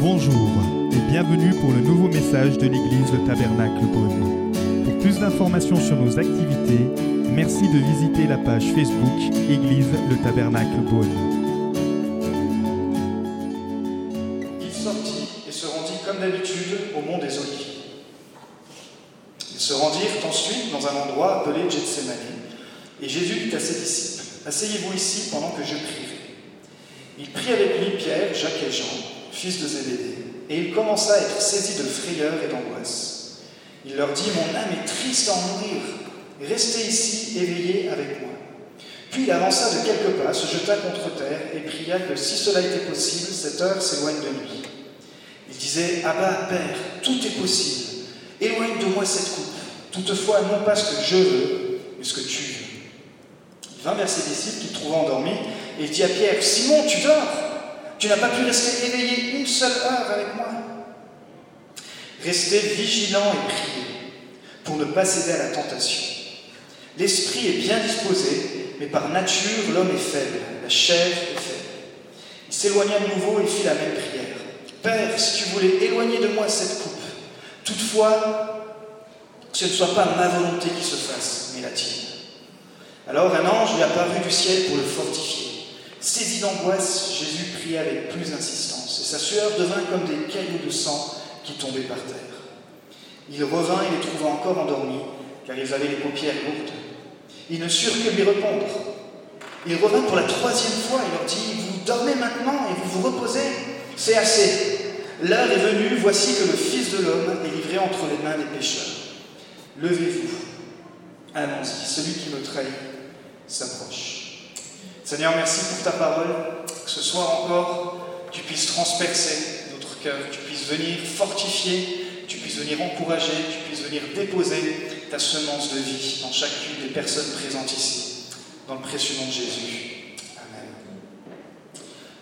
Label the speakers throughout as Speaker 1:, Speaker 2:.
Speaker 1: Bonjour et bienvenue pour le nouveau message de l'église Le Tabernacle Beaune. Pour plus d'informations sur nos activités, merci de visiter la page Facebook Église Le Tabernacle Beaune.
Speaker 2: Il sortit et se rendit comme d'habitude au mont des Oliviers. Ils se rendirent ensuite dans un endroit appelé Gethsemane, et Jésus dit à ses disciples Asseyez-vous ici pendant que je prierai. Il prit avec lui Pierre, Jacques et Jean, fils de Zébédée, et il commença à être saisi de frayeur et d'angoisse. Il leur dit Mon âme est triste à en mourir, restez ici éveillés avec moi. Puis il avança de quelques pas, se jeta contre terre et pria que si cela était possible, cette heure s'éloigne de lui. Il disait Abba, Père, tout est possible. Éloigne de moi cette coupe. Toutefois, non pas ce que je veux, mais ce que tu veux. Il vint vers ses disciples qu'il trouva endormis et il dit à Pierre Simon, tu dors? Tu n'as pas pu rester éveillé une seule heure avec moi Restez vigilant et priez pour ne pas céder à la tentation. L'esprit est bien disposé, mais par nature, l'homme est faible, la chair est faible. Il s'éloigna de nouveau et fit la même prière. Père, si tu voulais éloigner de moi cette coupe, toutefois, que ce ne soit pas ma volonté qui se fasse, mais la tienne. Alors un ange lui apparut du ciel pour le fortifier. Saisi d'angoisse, Jésus pria avec plus d'insistance, et sa sueur devint comme des cailloux de sang qui tombaient par terre. Il revint et les trouva encore endormis, car ils avaient les paupières lourdes. Ils ne surent que lui répondre. Il revint pour la troisième fois et leur dit Vous dormez maintenant et vous vous reposez C'est assez. L'heure est venue, voici que le Fils de l'homme est livré entre les mains des pécheurs. Levez-vous, allons-y, celui qui me trahit s'approche. Seigneur, merci pour ta parole, que ce soir encore, tu puisses transpercer notre cœur, tu puisses venir fortifier, tu puisses venir encourager, tu puisses venir déposer ta semence de vie dans chacune des personnes présentes ici, dans le précieux nom de Jésus. Amen.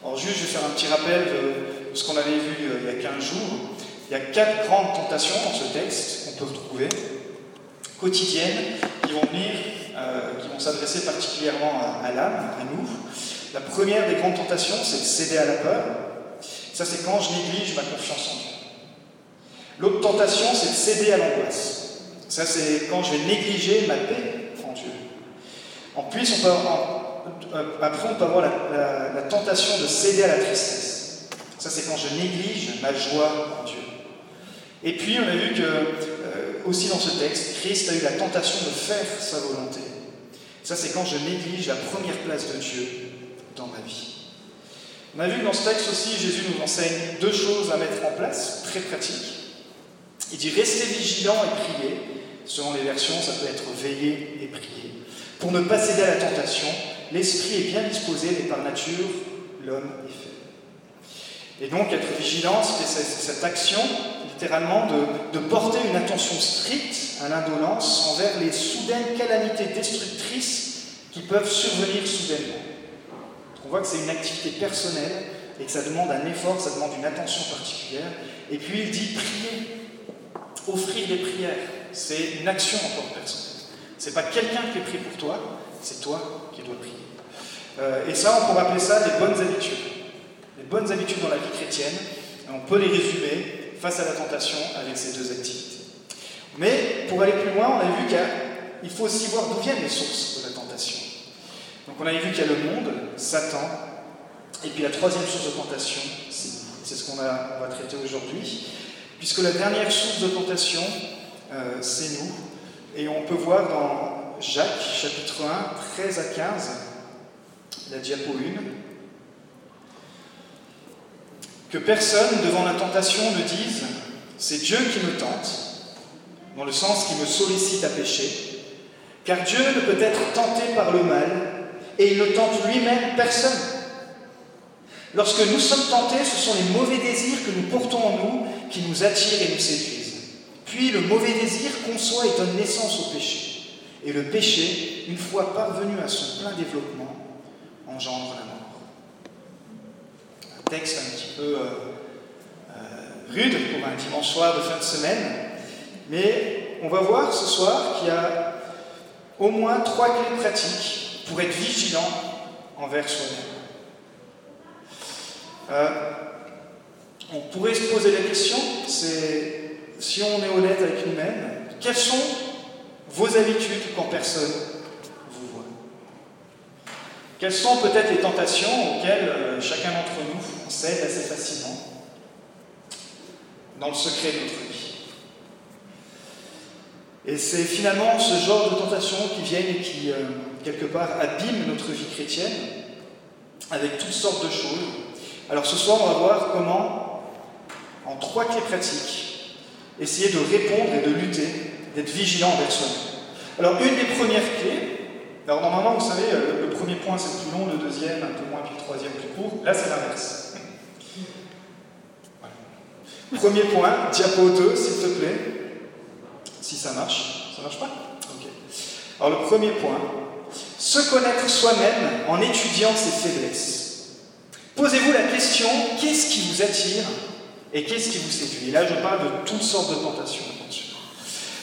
Speaker 2: Alors juste, je vais faire un petit rappel de ce qu'on avait vu euh, il y a 15 jours. Il y a quatre grandes tentations dans ce texte qu'on peut retrouver, quotidiennes, qui vont venir qui vont s'adresser particulièrement à, l'âme, à nous. La première des grandes tentations, c'est de céder à la peur. Ça, c'est quand je néglige ma confiance en Dieu. L'autre tentation, c'est de céder à l'angoisse. Ça, c'est quand je vais négliger ma paix en Dieu. En plus, on peut avoir, après, on peut avoir la, la, tentation de céder à la tristesse. Ça, c'est quand je néglige ma joie en Dieu. Et puis, on a vu que euh, aussi dans ce texte, Christ a eu la tentation de faire sa volonté. Ça, c'est quand je néglige la première place de Dieu dans ma vie. On a vu que dans ce texte aussi, Jésus nous enseigne deux choses à mettre en place, très pratiques. Il dit restez vigilants et priez. Selon les versions, ça peut être veiller et prier. Pour ne pas céder à la tentation, l'esprit est bien disposé, mais par nature, l'homme est fait. Et donc, être vigilant, c'est cette action littéralement de, porter une attention stricte à l'indolence envers les soudaines calamités destructrices qui peuvent survenir soudainement. On voit que c'est une activité personnelle et que ça demande un effort, ça demande une attention particulière. Et puis il dit prier, offrir des prières. C'est une action encore personnelle. C'est pas quelqu'un qui prie pour toi, c'est toi qui dois prier. Euh, et ça, on pourrait appeler ça les bonnes habitudes. Les bonnes habitudes dans la vie chrétienne, on peut les résumer face à la tentation avec ces deux activités. Mais pour aller plus loin, on a vu qu'il faut aussi voir d'où viennent les sources de la tentation. Donc on a vu qu'il y a le monde, Satan, et puis la troisième source de tentation, c'est ce qu'on va traiter aujourd'hui, puisque la dernière source de tentation, euh, c'est nous. Et on peut voir dans Jacques, chapitre 1, 13 à 15, la diapo 1, que personne devant la tentation ne dise c'est Dieu qui me tente, dans le sens qui me sollicite à pécher, car Dieu ne peut être tenté par le mal et il ne tente lui-même personne. Lorsque nous sommes tentés, ce sont les mauvais désirs que nous portons en nous qui nous attirent et nous séduisent. Puis le mauvais désir conçoit et donne naissance au péché. Et le péché, une fois parvenu à son plein développement, engendre la texte un petit peu euh, euh, rude pour un dimanche soir de fin de semaine, mais on va voir ce soir qu'il y a au moins trois clés pratiques pour être vigilant envers soi-même. Euh, on pourrait se poser la question, c'est si on est honnête avec nous-mêmes, quelles sont vos habitudes quand personne vous voit? Quelles sont peut-être les tentations auxquelles chacun d'entre nous cède assez facilement dans le secret de notre vie Et c'est finalement ce genre de tentations qui viennent et qui, euh, quelque part, abîment notre vie chrétienne avec toutes sortes de choses. Alors ce soir, on va voir comment, en trois clés pratiques, essayer de répondre et de lutter, d'être vigilant envers soi-même. Alors une des premières clés, alors normalement, vous savez, euh, le premier point c'est le plus long, le deuxième un peu moins, puis le troisième plus court. Là, c'est l'inverse. Premier point, diapo 2, s'il te plaît. Si ça marche. Ça marche pas? Ok. Alors le premier point, se connaître soi-même en étudiant ses faiblesses. Posez-vous la question, qu'est-ce qui vous attire et qu'est-ce qui vous séduit? Et là, je parle de toutes sortes de tentations.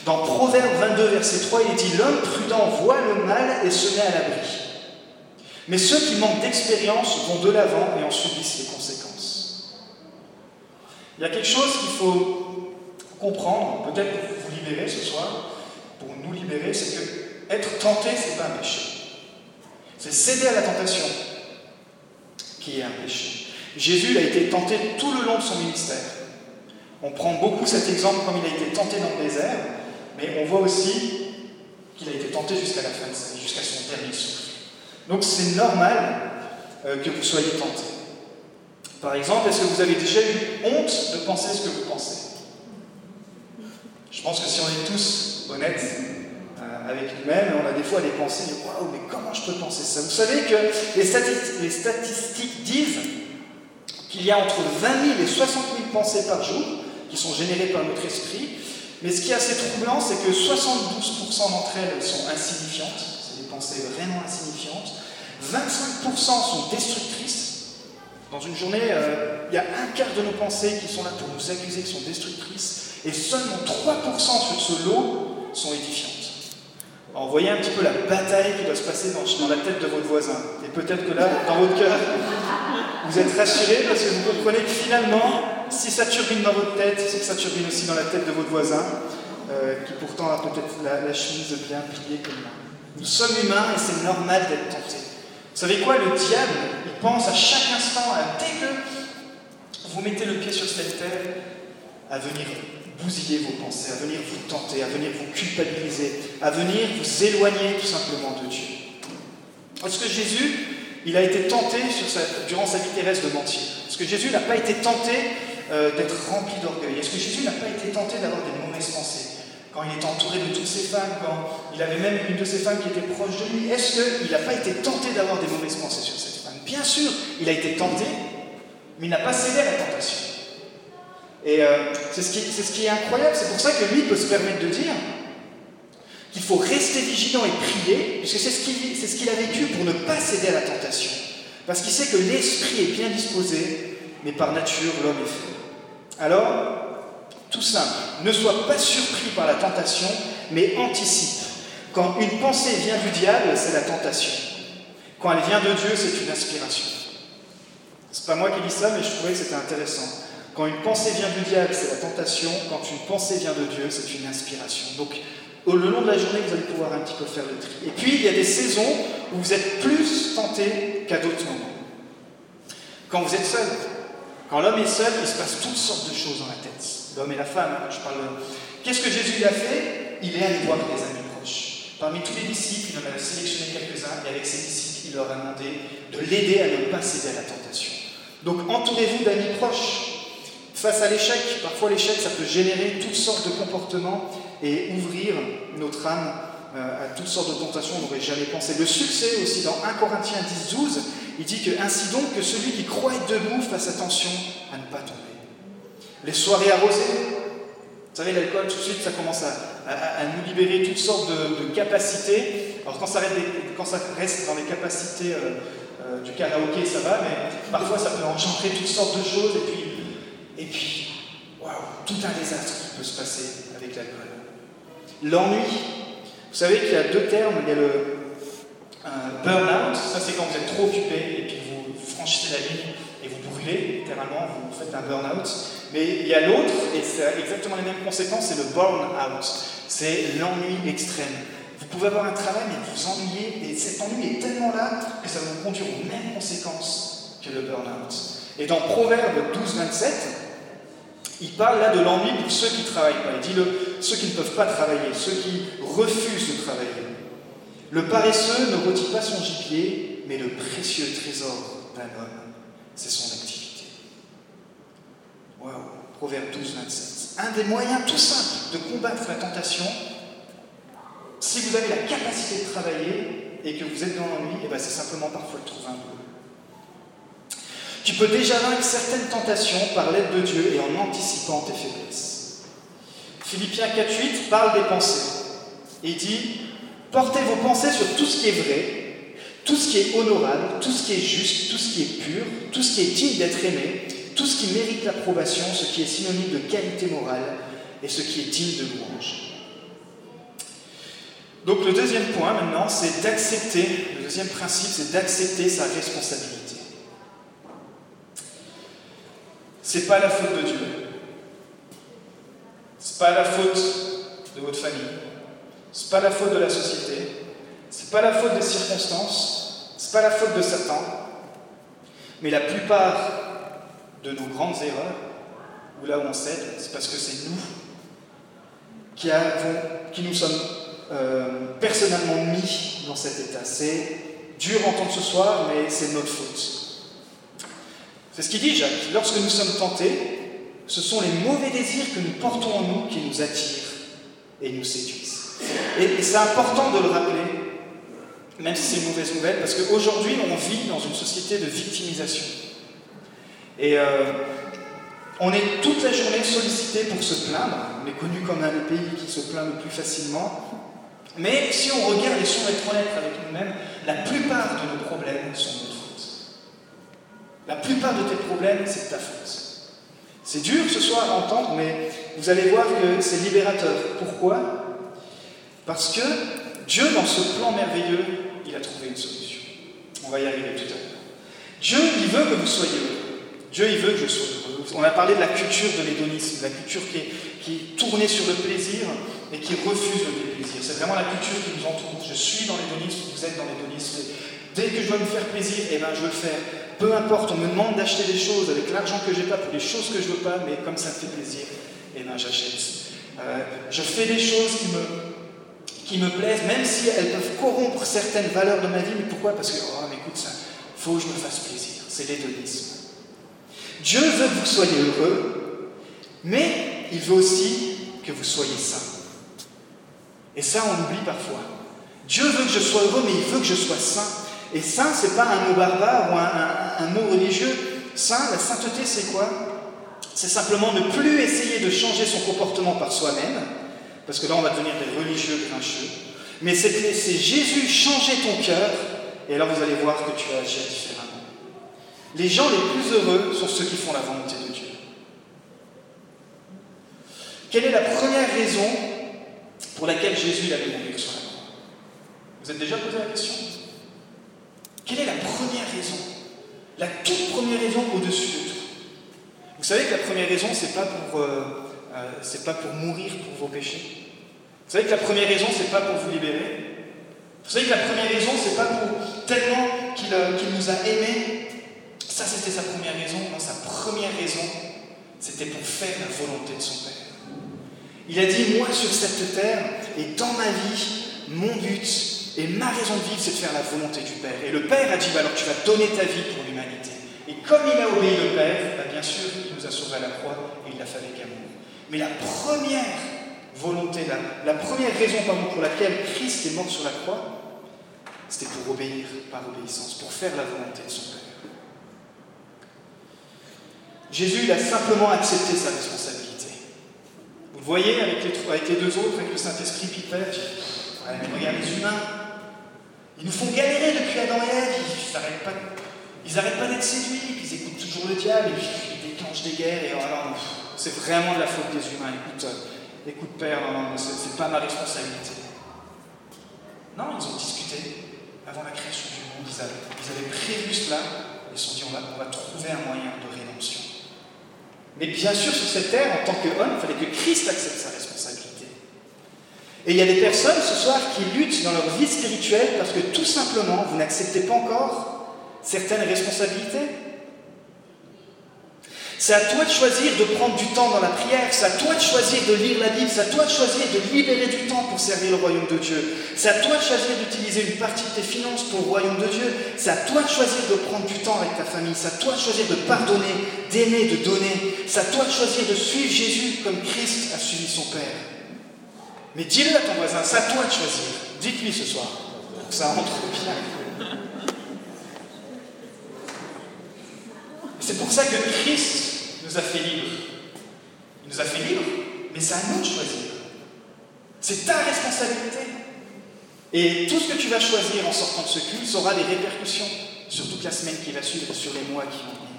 Speaker 2: Dans Proverbe 22, verset 3, il dit L'homme prudent voit le mal et se met à l'abri. Mais ceux qui manquent d'expérience vont de l'avant et en subissent les conséquences. Il y a quelque chose qu'il faut comprendre, peut-être pour vous libérer ce soir, pour nous libérer, c'est que être tenté, ce n'est pas un péché. C'est céder à la tentation qui est un péché. Jésus a été tenté tout le long de son ministère. On prend beaucoup cet exemple comme il a été tenté dans le désert, mais on voit aussi qu'il a été tenté jusqu'à la fin de sa vie, jusqu'à son dernier souffle. Donc c'est normal euh, que vous soyez tenté. Par exemple, est-ce que vous avez déjà eu honte de penser ce que vous pensez? Je pense que si on est tous honnêtes euh, avec nous-mêmes, on a des fois des pensées, waouh, mais comment je peux penser ça? Vous savez que les statistiques, les statistiques disent qu'il y a entre 20 000 et 60 000 pensées par jour qui sont générées par notre esprit. Mais ce qui est assez troublant, c'est que 72% d'entre elles sont insignifiantes, c'est des pensées vraiment insignifiantes, 25% sont destructrices. Dans une journée, euh, il y a un quart de nos pensées qui sont là pour nous accuser, qui sont destructrices, et seulement 3% sur ce lot sont édifiantes. Alors, voyez un petit peu la bataille qui doit se passer dans, la tête de votre voisin. Et peut-être que là, dans votre cœur, vous êtes rassuré parce que vous comprenez que finalement, si ça turbine dans votre tête, c'est que ça turbine aussi dans la tête de votre voisin, euh, qui pourtant a peut-être la, chemise bien pliée comme moi. Nous sommes humains et c'est normal d'être tentés. Vous savez quoi Le diable, pense à chaque instant, dès que vous mettez le pied sur cette terre, à venir bousiller vos pensées, à venir vous tenter, à venir vous culpabiliser, à venir vous éloigner tout simplement de Dieu. Parce que Jésus, il a été tenté durant sa vie terrestre de mentir. Est-ce que Jésus n'a pas été tenté euh, d'être rempli d'orgueil Est-ce que Jésus n'a pas été tenté d'avoir des mauvaises pensées? Quand il était entouré de toutes ses femmes, quand il avait même une de ses femmes qui était proche de lui, est-ce qu'il n'a pas été tenté d'avoir des mauvaises pensées sur cette Bien sûr, il a été tenté, mais il n'a pas cédé à la tentation. Et euh, c'est ce, ce, qui est incroyable, c'est pour ça que lui peut se permettre de dire qu'il faut rester vigilant et prier, puisque c'est ce qu'il a vécu pour ne pas céder à la tentation. Parce qu'il sait que l'esprit est bien disposé, mais par nature, l'homme est faible. Alors, tout simple, ne sois pas surpris par la tentation, mais anticipe. Quand une pensée vient du diable, c'est la tentation. Quand elle vient de Dieu, c'est une inspiration. C'est pas moi qui dis ça, mais je trouvais que c'était intéressant. Quand une pensée vient du diable, c'est la tentation. Quand une pensée vient de Dieu, c'est une inspiration. Donc, au long de la journée, vous allez pouvoir un petit peu faire le tri. Et puis, il y a des saisons où vous êtes plus tenté qu'à d'autres moments. Quand vous êtes seul, quand l'homme est seul, il se passe toutes sortes de choses dans la tête. L'homme et la femme, je parle. Qu'est-ce que Jésus a fait? Il est allé voir des amis proches. Parmi tous les disciples, il en a sélectionné quelques-uns, et avec ses disciples, il leur a demandé de l'aider à ne pas céder à la tentation. Donc, entourez-vous d'amis proches. Face à l'échec, parfois l'échec, ça peut générer toutes sortes de comportements et ouvrir notre âme euh, à toutes sortes de tentations on n'aurait jamais pensé. Le succès aussi, dans 1 Corinthiens 10, 12, il dit que ainsi donc que celui qui croit être debout fasse attention à ne pas tomber. Les soirées arrosées, vous savez, l'alcool, tout de suite, ça commence à, nous libérer toutes sortes de, capacités. Alors quand ça, reste, dans les capacités euh, euh, du karaoké, ça va, mais parfois ça peut engendrer toutes sortes de choses, et puis, et puis waouh, tout un désastre qui peut se passer avec l'alcool. L'ennui, vous savez qu'il y a deux termes, il y a le burn-out, ça c'est quand vous êtes trop occupé et puis vous franchissez la ligne et vous brûlez, littéralement, vous faites un burn-out. Mais il y a l'autre, et c'est exactement les mêmes conséquences, c'est le burn-out. C'est l'ennui extrême. Vous pouvez avoir un travail, mais vous ennuyez, et cet ennui est tellement là que ça va vous conduire aux mêmes conséquences que le burn-out. Et dans Proverbe 12, 27, il parle là de l'ennui pour ceux qui travaillent pas. Il dit le, ceux qui ne peuvent pas travailler, ceux qui refusent de travailler. Le paresseux ne retire pas son gibier, mais le précieux trésor d'un homme, c'est son activité. Waouh, Proverbe 12, 27. Un des moyens tout simples de combattre la tentation, si vous avez la capacité de travailler et que vous êtes dans l'ennui, eh ben, c'est simplement parfois de trouver un boulot. Tu peux déjà vaincre certaines tentations par l'aide de Dieu et en anticipant tes faiblesses. Philippiens 4.8 parle des pensées. Il dit Portez vos pensées sur tout ce qui est vrai, tout ce qui est honorable, tout ce qui est juste, tout ce qui est pur, tout ce qui est digne d'être aimé, tout ce qui mérite l'approbation, ce qui est synonyme de qualité morale et ce qui est digne de louange. Donc le deuxième point maintenant, c'est d'accepter, le deuxième principe, c'est d'accepter sa responsabilité. C'est pas la faute de Dieu. C'est pas la faute de votre famille. C'est pas la faute de la société. C'est pas la faute des circonstances. C'est pas la faute de Satan. Mais la plupart de nos grandes erreurs, ou là où on cède, c'est parce que c'est nous qui, avons, qui nous sommes euh, personnellement mis dans cet état. C'est dur à entendre ce soir, mais c'est notre faute. C'est ce qu'il dit Jacques. Lorsque nous sommes tentés, ce sont les mauvais désirs que nous portons en nous qui nous attirent et nous séduisent. Et, c'est important de le rappeler, même si c'est une mauvaise nouvelle, parce qu'aujourd'hui, on vit dans une société de victimisation. Et euh, on est toute la journée sollicité pour se plaindre. On est connu comme un des pays qui se plaint le plus facilement. Mais si on regarde et si on est avec nous-mêmes, la plupart de nos problèmes sont la plupart de tes problèmes, c'est ta faute. C'est dur ce soir à entendre, mais vous allez voir que c'est libérateur. Pourquoi? Parce que Dieu, dans ce plan merveilleux, il a trouvé une solution. On va y arriver tout à l'heure. Dieu, il veut que vous soyez heureux. Dieu, il veut que je sois heureux. On a parlé de la culture de l'hédonisme, la culture qui est, qui est tournée sur le plaisir et qui refuse le déplaisir. C'est vraiment la culture qui nous entoure. Je suis dans l'hédonisme, vous êtes dans l'hédonisme. Dès que je dois me faire plaisir, eh ben, je veux le faire. Peu importe, on me demande d'acheter des choses avec l'argent que j'ai pas pour des choses que je veux pas, mais comme ça me fait plaisir, eh ben, j'achète. Euh, je fais des choses qui me, qui me plaisent, même si elles peuvent corrompre certaines valeurs de ma vie. Mais pourquoi? Parce que, oh, mais écoute, ça, faut que je me fasse plaisir. C'est l'hédonisme. Dieu veut que vous soyez heureux, mais il veut aussi que vous soyez saints. Et ça, on l'oublie parfois. Dieu veut que je sois heureux, mais il veut que je sois saint. Et saint, c'est pas un mot barbare ou un, mot religieux. Saint, la sainteté, c'est quoi? C'est simplement ne plus essayer de changer son comportement par soi-même, parce que là, on va devenir des religieux grincheux. Mais c'est Jésus changer ton cœur, et alors vous allez voir que tu vas agir différemment. Les gens les plus heureux sont ceux qui font la volonté de Dieu. Quelle est la première raison pour laquelle Jésus allait mourir sur la croix Vous êtes déjà posé la question? Quelle est la première raison? La toute première raison au-dessus de tout. Vous savez que la première raison, c'est pas euh, euh, pas pour mourir pour vos péchés. Vous savez que la première raison, c'est pas pour vous libérer. Vous savez que la première raison, c'est pas pour tellement euh, qu'il nous a aimés. Ça, c'était sa première raison. Non, sa première raison, c'était pour faire la volonté de son Père. Il a dit, moi sur cette terre et dans ma vie, mon but, et ma raison de vivre, c'est de faire la volonté du Père. Et le Père a dit, bah, alors tu vas donner ta vie pour l'humanité. Et comme il a obéi le Père, bah, bien sûr, il nous a sauvés à la croix et il l'a fait avec amour. Mais la première volonté, la, première raison pour laquelle Christ est mort sur la croix, c'était pour obéir par obéissance, pour faire la volonté de son Père. Jésus, il a simplement accepté sa responsabilité. Voyez avec les, deux autres, avec le Saint-Esprit qui perd, regarde les humains, ils nous font galérer depuis Adam et Ève, ils n'arrêtent pas, ils pas d'être séduits, ils écoutent toujours le diable, et puis ils déclenchent des guerres, et alors, c'est vraiment de la faute des humains. Écoute, euh, écoute Père, non, c'est pas ma responsabilité. Non, ils ont discuté avant la création du monde, ils avaient, prévu cela, Ils se sont dit, on va, on va trouver un moyen de. Mais bien sûr, sur cette terre, en tant qu'homme, il fallait que Christ accepte sa responsabilité. Et il y a des personnes ce soir qui luttent dans leur vie spirituelle parce que tout simplement, vous n'acceptez pas encore certaines responsabilités. C'est à toi de choisir de prendre du temps dans la prière, c'est à toi de choisir de lire la Bible, c'est à toi de choisir de libérer du temps pour servir le royaume de Dieu. C'est à toi de choisir d'utiliser une partie de tes finances pour le royaume de Dieu. C'est à toi de choisir de prendre du temps avec ta famille, c'est à toi de choisir de pardonner, d'aimer, de donner. C'est à toi de choisir de suivre Jésus comme Christ a suivi son Père. Mais dis-le à ton voisin, c'est à toi de choisir. Dites-lui ce soir, ça rentre bien. C'est pour ça que Christ nous a fait libres. Il nous a fait libres, mais c'est à nous de choisir. C'est ta responsabilité. Et tout ce que tu vas choisir en sortant de ce culte aura des répercussions sur toute la semaine qui va suivre et sur les mois qui vont venir.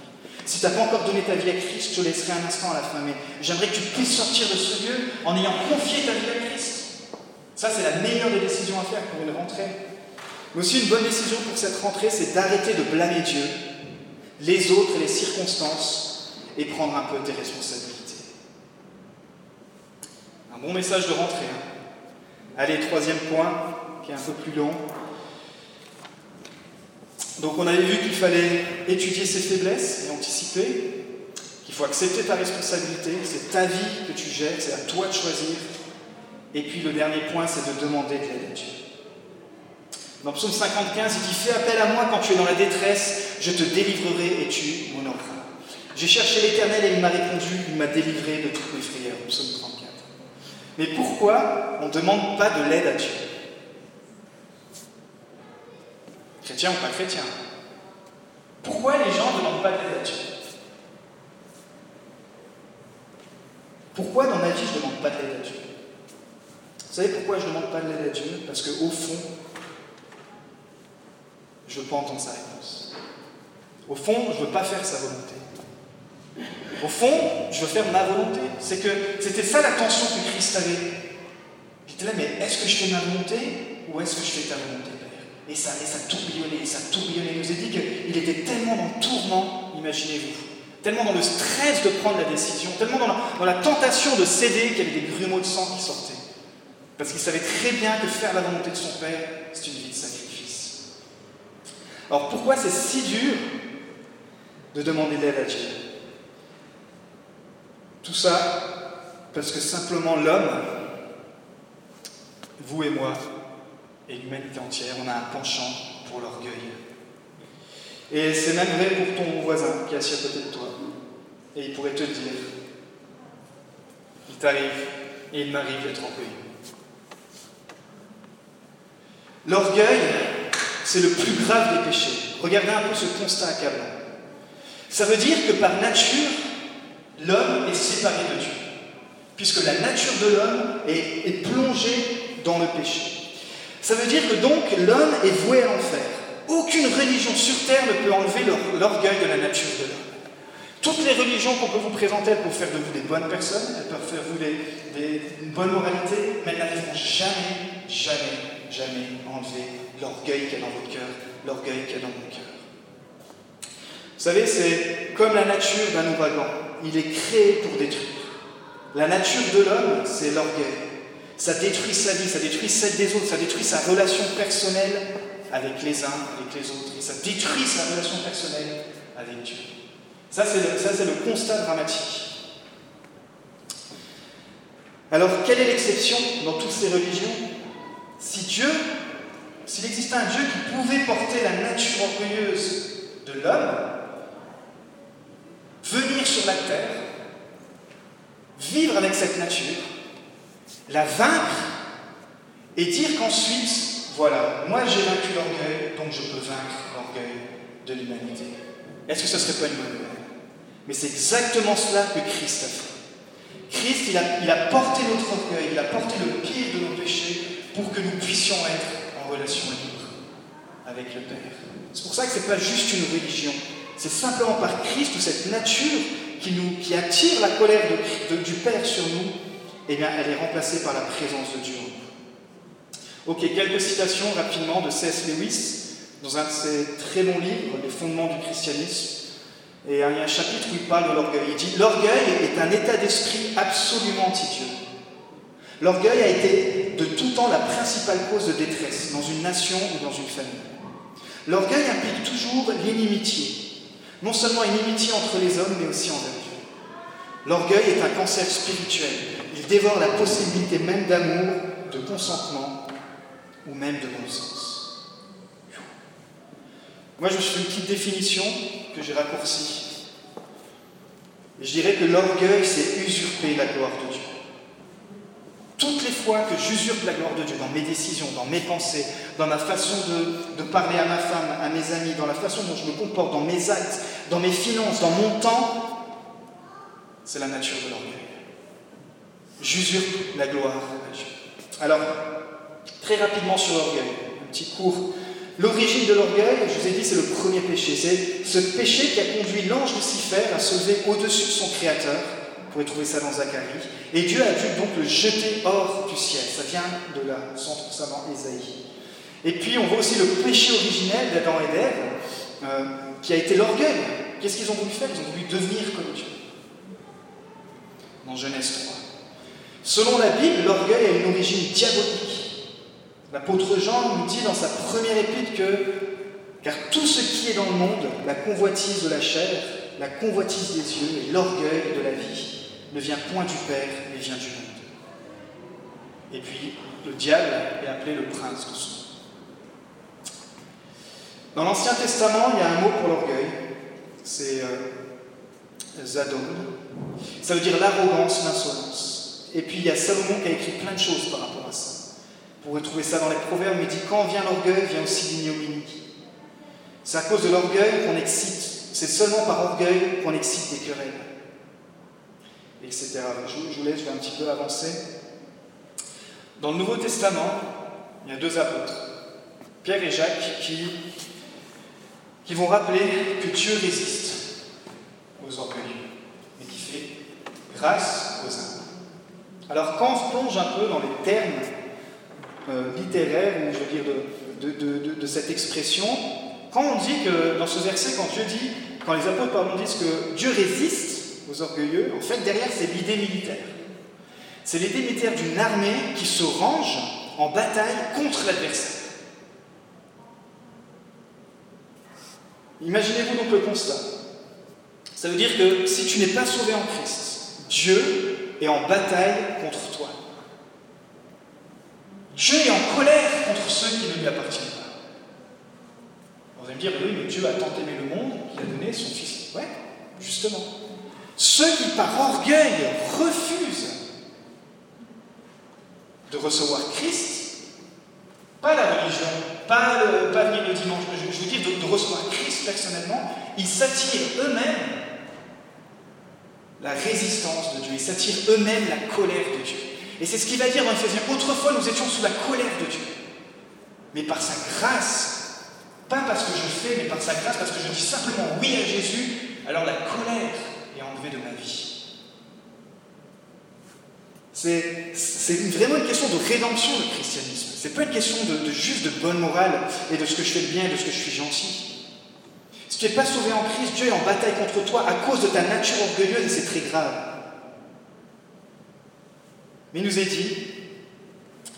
Speaker 2: Si tu n'as pas encore donné ta vie à Christ, je te laisserai un instant à la fin, mais j'aimerais que tu puisses sortir de ce lieu en ayant confié ta vie à Christ. Ça, c'est la meilleure des décisions à faire pour une rentrée. Mais aussi, une bonne décision pour cette rentrée, c'est d'arrêter de blâmer Dieu, les autres et les circonstances et prendre un peu tes responsabilités. Un bon message de rentrée. Hein. Allez, troisième point, qui est un peu plus long. Donc on avait vu qu'il fallait étudier ses faiblesses et anticiper, qu'il faut accepter ta responsabilité, c'est ta vie que tu gères, c'est à toi de choisir. Et puis le dernier point, c'est de demander de l'aide à Dieu. Dans Psaume 55, il dit Fais appel à moi quand tu es dans la détresse, je te délivrerai et tu m'honoreras. J'ai cherché l'Éternel et il m'a répondu, il m'a délivré de toutes mes frayeurs. Psaume 34. Mais pourquoi on ne demande pas de l'aide à Dieu? Chrétien ou pas chrétien? Pourquoi les gens ne demandent pas d'aide à Dieu? Pourquoi dans ma vie je ne demande pas de l'aide à Dieu? Vous savez pourquoi je ne demande pas de l'aide à Dieu? Parce qu'au fond, je ne veux pas entendre sa réponse. Au fond, je ne veux pas faire sa volonté. Au fond, je veux faire ma volonté. C'est que c'était ça la tension que Christ avait. Il était là, mais est-ce que je fais ma volonté ou est-ce que je fais ta volonté, Père? Et ça, ça tourbillonnait, et ça tourbillonnait. Il nous a dit qu'il était tellement dans le tourment, imaginez-vous, tellement dans le stress de prendre la décision, tellement dans la, dans la tentation de céder qu'il y avait des grumeaux de sang qui sortaient. Parce qu'il savait très bien que faire la volonté de son Père, c'est une vie de sacrifice. Alors pourquoi c'est si dur de demander l'aide à Dieu? Tout ça parce que simplement l'homme, vous et moi, et l'humanité entière, on a un penchant pour l'orgueil. Et c'est même vrai pour ton voisin qui est assis à côté de toi. Et il pourrait te dire, il t'arrive et il m'arrive d'être orgueilleux. L'orgueil, c'est le plus grave des péchés. Regardez un peu ce constat accablant. Ça veut dire que par nature, l'homme est séparé de Dieu, puisque la nature de l'homme est, plongée dans le péché. Ça veut dire que donc l'homme est voué à l'enfer. Aucune religion sur terre ne peut enlever l'orgueil de la nature de l'homme. Toutes les religions qu'on peut vous présenter, elles peuvent faire de vous des bonnes personnes, elles peuvent faire de vous une bonne moralité, mais elles n'arriveront jamais, jamais, jamais enlever l'orgueil qu'il y a dans votre cœur, l'orgueil qu'il y a dans mon cœur. Vous savez, c'est comme la nature d'un ouragan il est créé pour détruire. La nature de l'homme, c'est l'orgueil. Ça détruit sa vie, ça détruit celle des autres, ça détruit sa relation personnelle avec les uns, avec les autres, et ça détruit sa relation personnelle avec Dieu. Ça, c'est le, le constat dramatique. Alors, quelle est l'exception dans toutes ces religions? Si Dieu, s'il existait un Dieu qui pouvait porter la nature orgueilleuse de l'homme, venir sur la terre, vivre avec cette nature, la vaincre et dire qu'ensuite, voilà, moi j'ai vaincu l'orgueil, donc je peux vaincre l'orgueil de l'humanité. Est-ce que ce ne serait pas une bonne nouvelle? Mais c'est exactement cela que Christ a fait. Christ, il a, il a porté notre orgueil, il a porté le pire de nos péchés pour que nous puissions être en relation libre avec le Père. C'est pour ça que ce n'est pas juste une religion, c'est simplement par Christ ou cette nature qui, nous, qui attire la colère du Père sur nous, eh bien, elle est remplacée par la présence de Dieu. Ok, quelques citations rapidement de C.S. Lewis dans un de ses très bons livres, Les fondements du christianisme. Et il y a un chapitre où il parle de l'orgueil. Il dit L'orgueil est un état d'esprit absolument anti-Dieu. L'orgueil a été de tout temps la principale cause de détresse dans une nation ou dans une famille. L'orgueil implique toujours l'inimitié, non seulement inimitié entre les hommes, mais aussi envers Dieu. L'orgueil est un cancer spirituel. Il dévore la possibilité même d'amour, de consentement ou même de bon sens. Moi, je me suis fait une petite définition que j'ai raccourcie. Je dirais que l'orgueil, c'est usurper la gloire de Dieu. Toutes les fois que j'usurpe la gloire de Dieu dans mes décisions, dans mes pensées, dans ma façon de, parler à ma femme, à mes amis, dans la façon dont je me comporte, dans mes actes, dans mes finances, dans mon temps, c'est la nature de l'orgueil. J'usurpe la gloire de Dieu. Alors, très rapidement sur l'orgueil, un petit cours. L'origine de l'orgueil, je vous ai dit, c'est le premier péché. C'est ce péché qui a conduit l'ange Lucifer à se lever au-dessus de son Créateur. Pourrez trouver ça dans Zacharie. Et Dieu a dû donc le jeter hors du ciel. Ça vient de là, on trouve Ésaïe. Et puis on voit aussi le péché originel d'Adam et d'Ève, euh, qui a été l'orgueil. Qu'est-ce qu'ils ont voulu faire? Ils ont voulu devenir comme Dieu. Dans Genèse 3. Selon la Bible, l'orgueil a une origine diabolique. L'apôtre Jean nous dit dans sa première épître que, car tout ce qui est dans le monde, la convoitise de la chair, la convoitise des yeux et l'orgueil de la vie, ne vient point du Père, mais vient du monde. Et puis, le diable est appelé le prince de son Dans l'Ancien Testament, il y a un mot pour l'orgueil, c'est euh, Zadon. Ça veut dire l'arrogance, l'insolence. Et puis, il y a Salomon qui a écrit plein de choses par rapport à ça. Vous pourrez trouver ça dans les proverbes, il dit quand vient l'orgueil, vient aussi l'ignominie. C'est à cause de l'orgueil qu'on excite, c'est seulement par orgueil qu'on excite des querelles etc. Je, vous laisse, je vais un petit peu avancer. Dans le Nouveau Testament, il y a deux apôtres, Pierre et Jacques, qui, vont rappeler que Dieu résiste aux orgueilleux, mais qui fait grâce aux humbles. Alors quand on plonge un peu dans les termes euh, littéraires, je veux dire de, cette expression, quand on dit que dans ce verset, quand Dieu dit, quand les apôtres disent que Dieu résiste, aux orgueilleux, en fait, derrière, c'est l'idée militaire. C'est l'idée militaire d'une armée qui se range en bataille contre l'adversaire. Imaginez-vous donc le constat. Ça veut dire que si tu n'es pas sauvé en Christ, Dieu est en bataille contre toi. Dieu est en colère contre ceux qui ne lui appartiennent pas. Vous allez me dire, oui, mais Dieu a tant aimé le monde qu'il a donné son Fils. Ouais, justement. Ceux qui, par orgueil, refusent de recevoir Christ, pas la religion, pas, venir le dimanche, je, veux dire de, recevoir Christ personnellement, ils s'attirent eux-mêmes la résistance de Dieu, ils s'attirent eux-mêmes la colère de Dieu. Et c'est ce qu'il va dire dans Ephésiens. Autrefois, nous étions sous la colère de Dieu. Mais par sa grâce, pas parce que je fais, mais par sa grâce, parce que je dis simplement oui à Jésus, alors la colère de ma vie. C'est vraiment une question de rédemption, le christianisme. C'est pas une question de, juste de bonne morale et de ce que je fais de bien et de ce que je suis gentil. Si tu n'es pas sauvé en Christ, Dieu est en bataille contre toi à cause de ta nature orgueilleuse et c'est très grave. Mais il nous est dit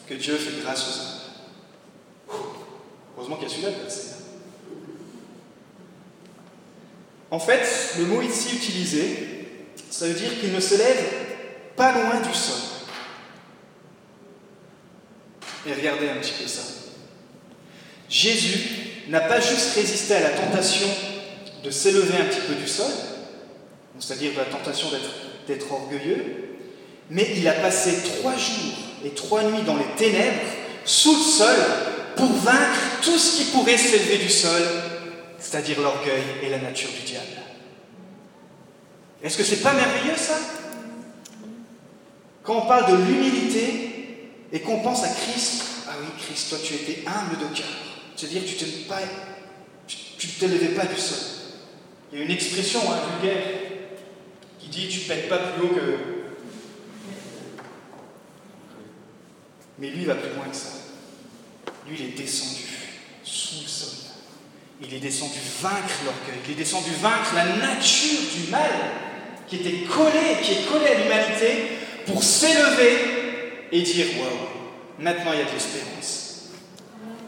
Speaker 2: que Dieu fait grâce aux hommes. Heureusement qu'il y a celui-là En fait, le mot ici utilisé, ça veut dire qu'il ne se lève pas loin du sol. Et regardez un petit peu ça. Jésus n'a pas juste résisté à la tentation de s'élever un petit peu du sol, c'est-à-dire la tentation d'être orgueilleux, mais il a passé trois jours et trois nuits dans les ténèbres, sous le sol, pour vaincre tout ce qui pourrait s'élever du sol, c'est-à-dire l'orgueil et la nature du diable. Est-ce que c'est pas merveilleux ça? Quand on parle de l'humilité et qu'on pense à Christ, ah oui, Christ, toi tu étais humble de cœur. C'est-à-dire tu ne tu, t'élevais pas du sol. Il y a une expression hein, vulgaire qui dit tu pètes pas plus haut que. Mais lui il va plus loin que ça. Lui il est descendu sous le sol. Il est descendu vaincre l'orgueil, il est descendu vaincre la nature du mal qui était collée, qui est collée à l'humanité pour s'élever et dire Waouh, maintenant il y a de l'espérance.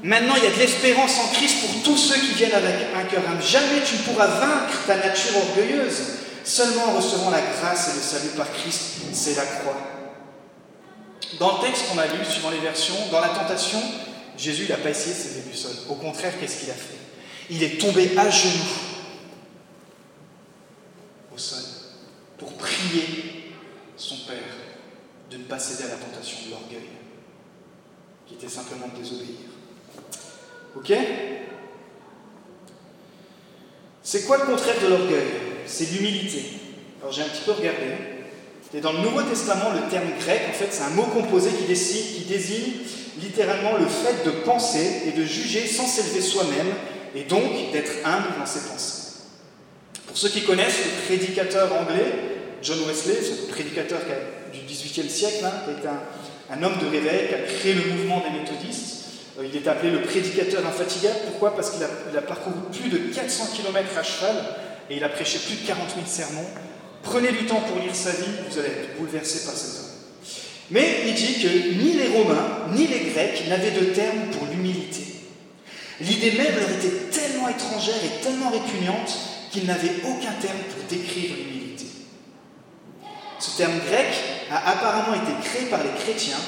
Speaker 2: Maintenant, il y a de l'espérance en Christ pour tous ceux qui viennent avec un cœur humble. Jamais tu ne pourras vaincre ta nature orgueilleuse. Seulement en recevant la grâce et le salut par Christ, c'est la croix. Dans le texte qu'on a lu, suivant les versions, dans la tentation, Jésus n'a pas essayé de se du sol. Au contraire, qu'est-ce qu'il a fait? Il est tombé à genoux au sol pour prier son Père de ne pas céder à la tentation de l'orgueil, qui était simplement de désobéir. Ok? C'est quoi le contraire de l'orgueil? C'est l'humilité. Alors j'ai un petit peu regardé. Et dans le Nouveau Testament, le terme grec, en fait, c'est un mot composé qui, qui désigne littéralement le fait de penser et de juger sans s'élever soi-même, et donc d'être humble dans ses pensées. Pour ceux qui connaissent le prédicateur anglais, John Wesley, ce prédicateur du XVIIIe siècle, hein, qui est un, homme de réveil, qui a créé le mouvement des méthodistes, euh, il est appelé le prédicateur infatigable. Pourquoi? Parce qu'il a, parcouru plus de 400 km à cheval et il a prêché plus de 40 000 sermons. Prenez du temps pour lire sa vie, vous allez être bouleversé par cet homme. Mais il dit que ni les Romains ni les Grecs n'avaient de terme pour l'humilité. L'idée même leur était tellement étrangère et tellement répugnante qu'ils n'avaient aucun terme pour décrire l'humilité. Ce terme grec a apparemment été créé par les chrétiens,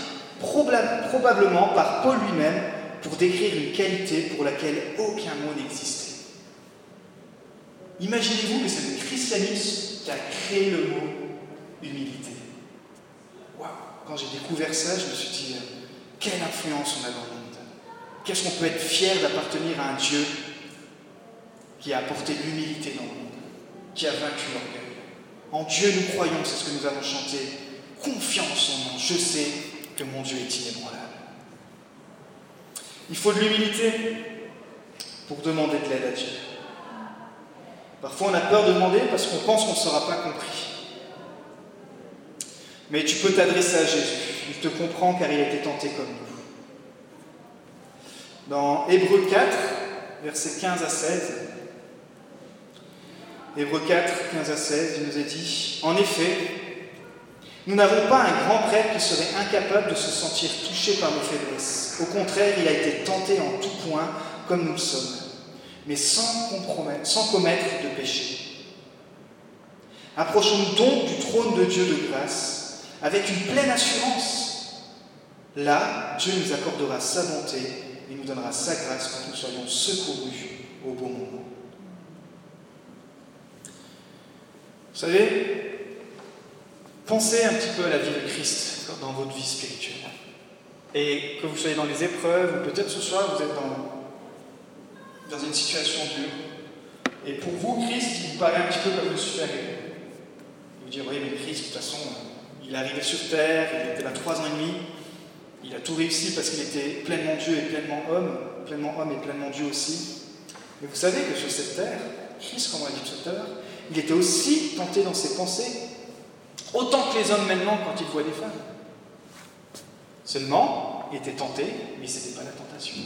Speaker 2: probablement par Paul lui-même, pour décrire une qualité pour laquelle aucun mot n'existait. Imaginez-vous que c'est le christianisme qui a créé le mot humilité. Quand j'ai découvert ça, je me suis dit, euh, quelle influence on a dans Qu'est-ce qu'on peut être fier d'appartenir à un Dieu qui a apporté l'humilité dans le monde, qui a vaincu l'orgueil? En Dieu nous croyons, c'est ce que nous avons chanté. Confiance en nous, je sais que mon Dieu est inébranlable. Il faut de l'humilité pour demander de l'aide à Dieu. Parfois, on a peur de demander parce qu'on pense qu'on ne sera pas compris. Mais tu peux t'adresser à Jésus. Il te comprend car il a été tenté comme nous. Dans Hébreu 4, versets 15 à 16, Hébreu 4, 15 à 16, il nous est dit En effet, nous n'avons pas un grand prêtre qui serait incapable de se sentir touché par nos faiblesses. Au contraire, il a été tenté en tout point, comme nous le sommes, mais sans, sans commettre de péché. Approchons-nous donc du trône de Dieu de grâce avec une pleine assurance. Là, Dieu nous accordera sa bonté et nous donnera sa grâce pour que nous soyons secourus au bon moment. Vous savez, Pensez un petit peu à la vie de Christ dans votre vie spirituelle. Et que vous soyez dans les épreuves, ou peut-être ce soir vous êtes dans, dans une situation dure. Et pour vous, Christ, il vous paraît un petit peu comme le super-héros. Vous dire, oui, mais Christ, de toute façon, il est arrivé sur terre, il était là trois ans et demi, il a tout réussi parce qu'il était pleinement Dieu et pleinement homme, pleinement homme et pleinement Dieu aussi. Mais vous savez que sur cette terre, Christ, comme on l'a dit tout à il était aussi tenté dans ses pensées Autant que les hommes maintenant quand ils voient des femmes. Seulement, il était tenté, mais ce n'était pas la tentation.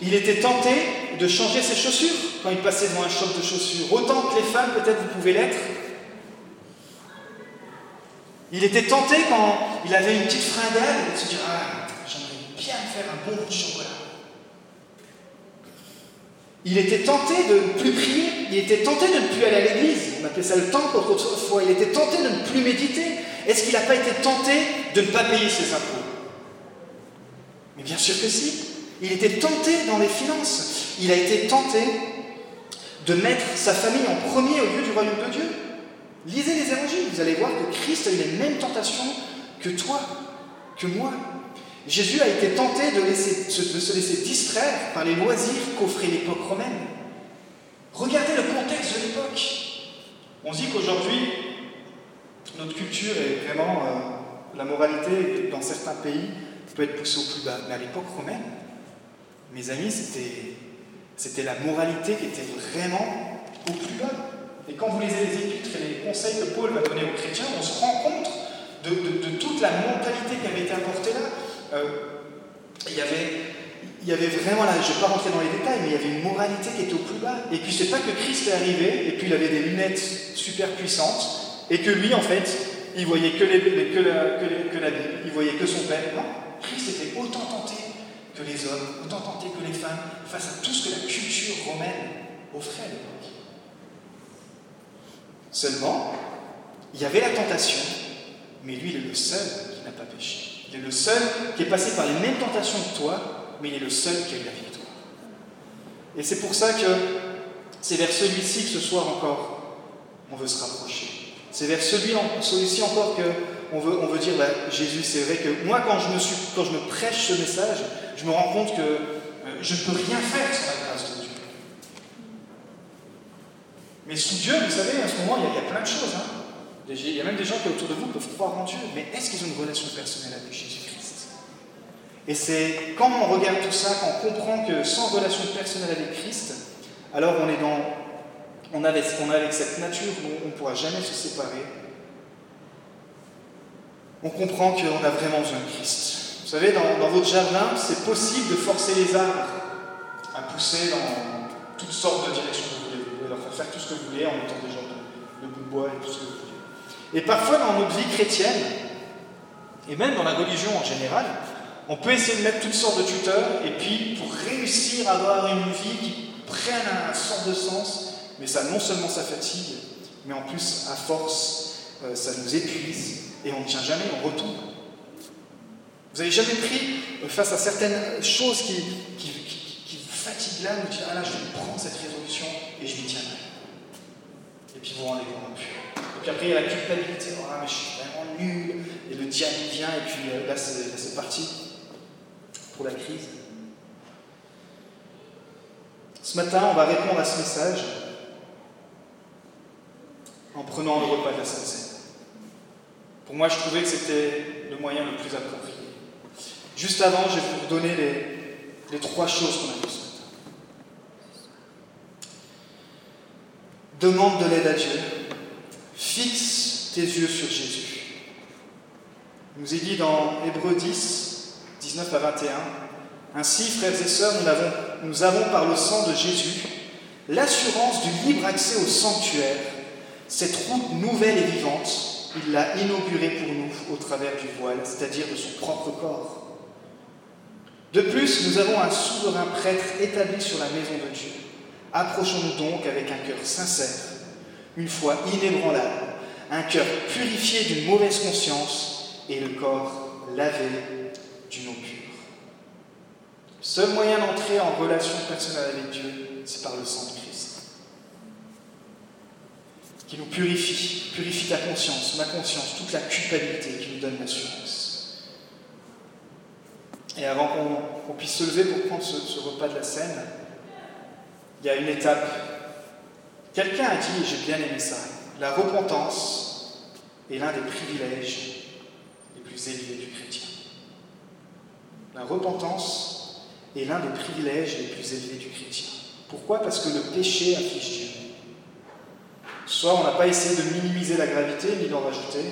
Speaker 2: Il était tenté de changer ses chaussures quand il passait devant un shop de chaussures. Autant que les femmes, peut-être, vous pouvez l'être. Il était tenté quand il avait une petite fringale de se dire Ah, j'aimerais bien faire un bon bout de chocolat. Il était tenté de ne plus prier, il était tenté de ne plus aller à l'église, on appelait ça le temple autrefois, il était tenté de ne plus méditer. Est-ce qu'il n'a pas été tenté de ne pas payer ses impôts? Mais bien sûr que si. Il était tenté dans les finances, il a été tenté de mettre sa famille en premier au lieu du royaume de Dieu. Lisez les évangiles, vous allez voir que Christ a eu les mêmes tentations que toi, que moi. Jésus a été tenté de, se laisser distraire par les loisirs qu'offrait l'époque romaine. Regardez le contexte de l'époque. On dit qu'aujourd'hui, notre culture est vraiment. Euh, la moralité, dans certains pays, peut être poussée au plus bas. Mais à l'époque romaine, mes amis, c'était la moralité qui était vraiment au plus bas. Et quand vous lisez les épîtres et les conseils que Paul va donner aux chrétiens, on se rend compte de toute la mentalité qui avait été apportée là. Euh, il y avait vraiment là, je ne vais pas rentrer dans les détails, mais il y avait une moralité qui était au plus bas. Et puis c'est pas que Christ est arrivé, et puis il avait des lunettes super puissantes, et que lui, en fait, il voyait que, les, que, la, que, la Bible, il voyait que son Père. Non, Christ était autant tenté que les hommes, autant tenté que les femmes, face à tout ce que la culture romaine offrait. Seulement, il y avait la tentation, mais lui, il est le seul qui n'a pas péché. Il est le seul qui est passé par les mêmes tentations que toi, mais il est le seul qui a eu la victoire. Et c'est pour ça que c'est vers celui-ci que ce soir encore, on veut se rapprocher. C'est vers celui-ci encore que on veut, on veut dire, bah, Jésus, c'est vrai que moi, quand je, me suis, quand je me prêche ce message, je me rends compte que euh, je ne peux rien faire la de Dieu. Mais sous Dieu, vous savez, à ce moment, il y a, plein de choses. Hein. Il y a même des gens qui autour de vous peuvent croire en Dieu, mais est-ce qu'ils ont une relation personnelle avec Jésus-Christ? Et c'est quand on regarde tout ça, quand on comprend que sans relation personnelle avec Christ, alors on est dans. On a, on a avec cette nature où on ne pourra jamais se séparer. On comprend qu'on a vraiment besoin de Christ. Vous savez, dans votre jardin, c'est possible de forcer les arbres à pousser dans toutes sortes de directions que vous voulez. Vous faire tout ce que vous voulez en mettant des genres de, de bois et tout ce que vous voulez. Et parfois dans notre vie chrétienne, et même dans la religion en général, on peut essayer de mettre toutes sortes de tuteurs, et puis pour réussir à avoir une vie qui prenne un sort de sens, mais ça non seulement ça fatigue, mais en plus à force euh, ça nous épuise, et on ne tient jamais, on retombe. Vous n'avez jamais pris euh, face à certaines choses qui, qui, vous fatiguent là, vous dites Ah là, je prendre cette résolution et je m'y tiendrai. Et puis vous vous rendez plus. Et puis après, il y a la culpabilité. Oh, mais je suis vraiment nul. Et le diable vient, et puis euh, là, c'est parti pour la crise. Ce matin, on va répondre à ce message en prenant le repas de la Sainte. Pour moi, je trouvais que c'était le moyen le plus approprié. Juste avant, je vais vous donner les, les trois choses qu'on a vues ce matin. Demande de l'aide à Dieu. Fixe tes yeux sur Jésus. Il nous est dit dans Hébreu 10, 19 à 21, Ainsi, frères et sœurs, nous nous avons par le sang de Jésus l'assurance du libre accès au sanctuaire. Cette route nouvelle et vivante, il l'a inaugurée pour nous au travers du voile, c'est-à-dire de son propre corps. De plus, nous avons un souverain prêtre établi sur la maison de Dieu. Approchons-nous donc avec un cœur sincère une foi inébranlable, un cœur purifié d'une mauvaise conscience et le corps lavé d'une eau pure. Le seul moyen d'entrer en relation personnelle avec Dieu, c'est par le sang de Christ, qui nous purifie, purifie ta conscience, ma conscience, toute la culpabilité, qui nous donne l'assurance. Et avant qu'on puisse se lever pour prendre ce, ce repas de la scène, il y a une étape Quelqu'un a dit, et j'ai bien aimé ça, la repentance est l'un des privilèges les plus élevés du chrétien. La repentance est l'un des privilèges les plus élevés du chrétien. Pourquoi? Parce que le péché afflige Dieu. Soit on n'a pas essayé de minimiser la gravité ni d'en rajouter,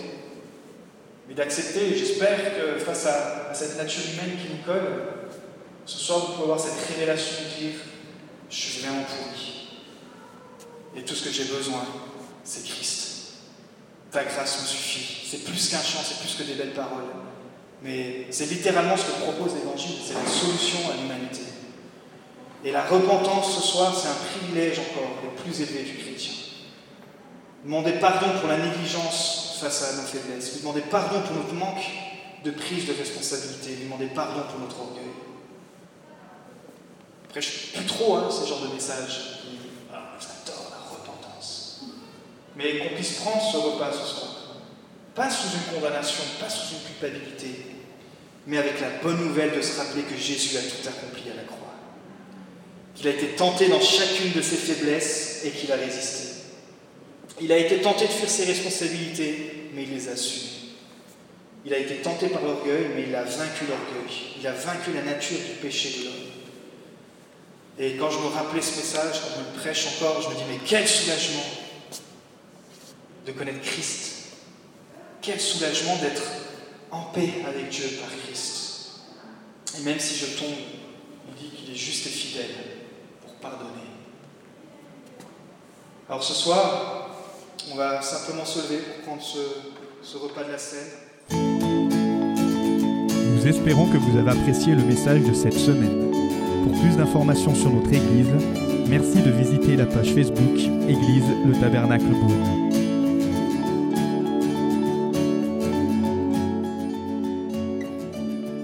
Speaker 2: mais d'accepter, j'espère que face à, à, cette nature humaine qui nous colle, ce soir vous pouvez avoir cette révélation de dire Je suis vraiment pourri. Et tout ce que j'ai besoin, c'est Christ. Ta grâce me suffit. C'est plus qu'un chant, c'est plus que des belles paroles. Mais c'est littéralement ce que propose l'Évangile, c'est la solution à l'humanité. Et la repentance ce soir, c'est un privilège encore le plus élevé du chrétien. Demander pardon pour la négligence face à nos faiblesses, demander pardon pour notre manque de prise de responsabilité, demander pardon pour notre orgueil. Après, je suis plus trop hein, ce genre de message mais qu'on puisse prendre ce repas ce soir. Pas sous une condamnation, pas sous une culpabilité, mais avec la bonne nouvelle de se rappeler que Jésus a tout accompli à la croix. Qu'il a été tenté dans chacune de ses faiblesses et qu'il a résisté. Il a été tenté de fuir ses responsabilités, mais il les a su. Il a été tenté par l'orgueil, mais il a vaincu l'orgueil. Il a vaincu la nature du péché de l'homme. Et quand je me rappelais ce message, quand je me prêche encore, je me dis, mais quel soulagement de connaître Christ. Quel soulagement d'être en paix avec Dieu par Christ. Et même si je tombe, Il dit qu'il est juste et fidèle pour pardonner. Alors ce soir, on va simplement se lever pour prendre ce, ce repas de la scène.
Speaker 1: Nous espérons que vous avez apprécié le message de cette semaine. Pour plus d'informations sur notre Église, merci de visiter la page Facebook Église le Tabernacle Beaune.